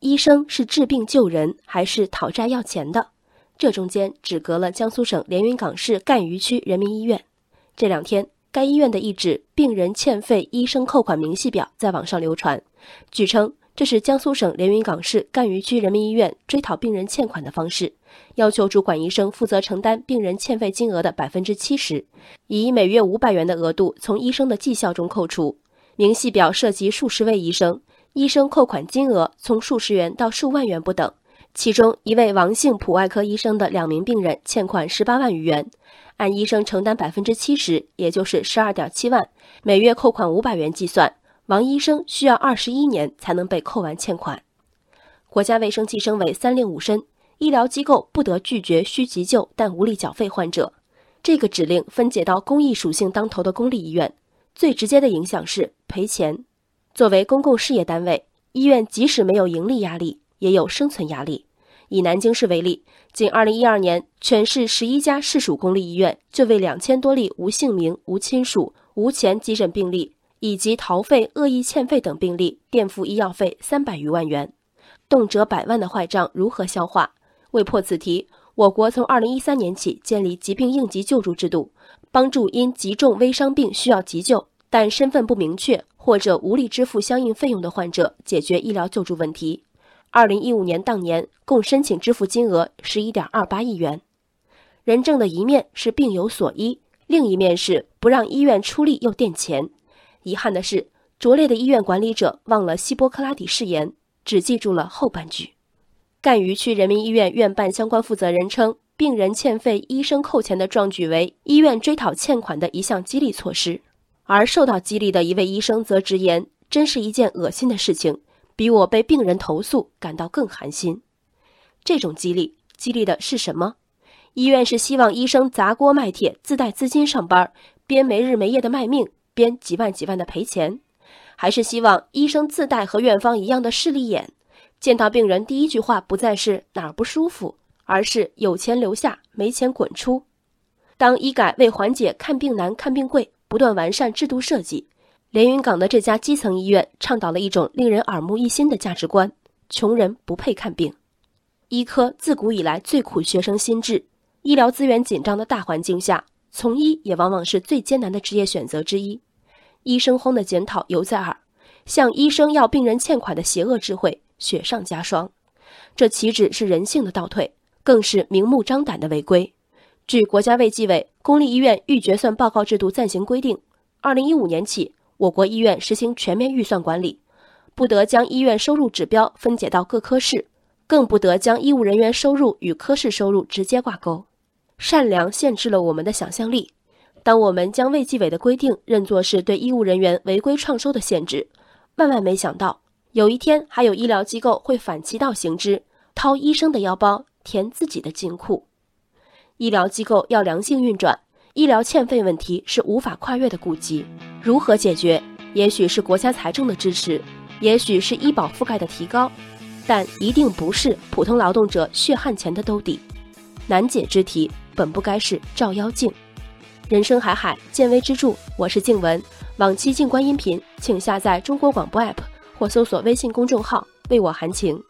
医生是治病救人还是讨债要钱的？这中间只隔了江苏省连云港市赣榆区人民医院。这两天，该医院的一纸病人欠费医生扣款明细表在网上流传，据称这是江苏省连云港市赣榆区人民医院追讨病人欠款的方式，要求主管医生负责承担病人欠费金额的百分之七十，以每月五百元的额度从医生的绩效中扣除。明细表涉及数十位医生。医生扣款金额从数十元到数万元不等，其中一位王姓普外科医生的两名病人欠款十八万余元，按医生承担百分之七十，也就是十二点七万，每月扣款五百元计算，王医生需要二十一年才能被扣完欠款。国家卫生计生委三令五申，医疗机构不得拒绝需急救但无力缴费患者。这个指令分解到公益属性当头的公立医院，最直接的影响是赔钱。作为公共事业单位，医院即使没有盈利压力，也有生存压力。以南京市为例，仅2012年，全市十一家市属公立医院就为两千多例无姓名、无亲属、无钱急诊病例以及逃费、恶意欠费等病例垫付医药费三百余万元，动辄百万的坏账如何消化？为破此题，我国从2013年起建立疾病应急救助制度，帮助因极重微伤病需要急救但身份不明确。或者无力支付相应费用的患者解决医疗救助问题。二零一五年当年共申请支付金额十一点二八亿元。人证的一面是病有所医，另一面是不让医院出力又垫钱。遗憾的是，拙劣的医院管理者忘了希波克拉底誓言，只记住了后半句。赣榆区人民医院院办相关负责人称，病人欠费，医生扣钱的壮举为医院追讨欠款的一项激励措施。而受到激励的一位医生则直言：“真是一件恶心的事情，比我被病人投诉感到更寒心。”这种激励激励的是什么？医院是希望医生砸锅卖铁、自带资金上班，边没日没夜的卖命，边几万几万的赔钱，还是希望医生自带和院方一样的势利眼，见到病人第一句话不再是哪儿不舒服，而是有钱留下，没钱滚出？当医改为缓解看病难、看病贵。不断完善制度设计，连云港的这家基层医院倡导了一种令人耳目一新的价值观：穷人不配看病。医科自古以来最苦学生心智，医疗资源紧张的大环境下，从医也往往是最艰难的职业选择之一。医生轰的检讨犹在耳，向医生要病人欠款的邪恶智慧雪上加霜。这岂止是人性的倒退，更是明目张胆的违规。据国家卫计委《公立医院预决算报告制度暂行规定》，二零一五年起，我国医院实行全面预算管理，不得将医院收入指标分解到各科室，更不得将医务人员收入与科室收入直接挂钩。善良限制了我们的想象力。当我们将卫计委的规定认作是对医务人员违规创收的限制，万万没想到，有一天还有医疗机构会反其道行之，掏医生的腰包填自己的金库。医疗机构要良性运转，医疗欠费问题是无法跨越的痼疾。如何解决？也许是国家财政的支持，也许是医保覆盖的提高，但一定不是普通劳动者血汗钱的兜底。难解之题本不该是照妖镜。人生海海，见微知著。我是静文。往期静观音频，请下载中国广播 APP 或搜索微信公众号“为我含情”。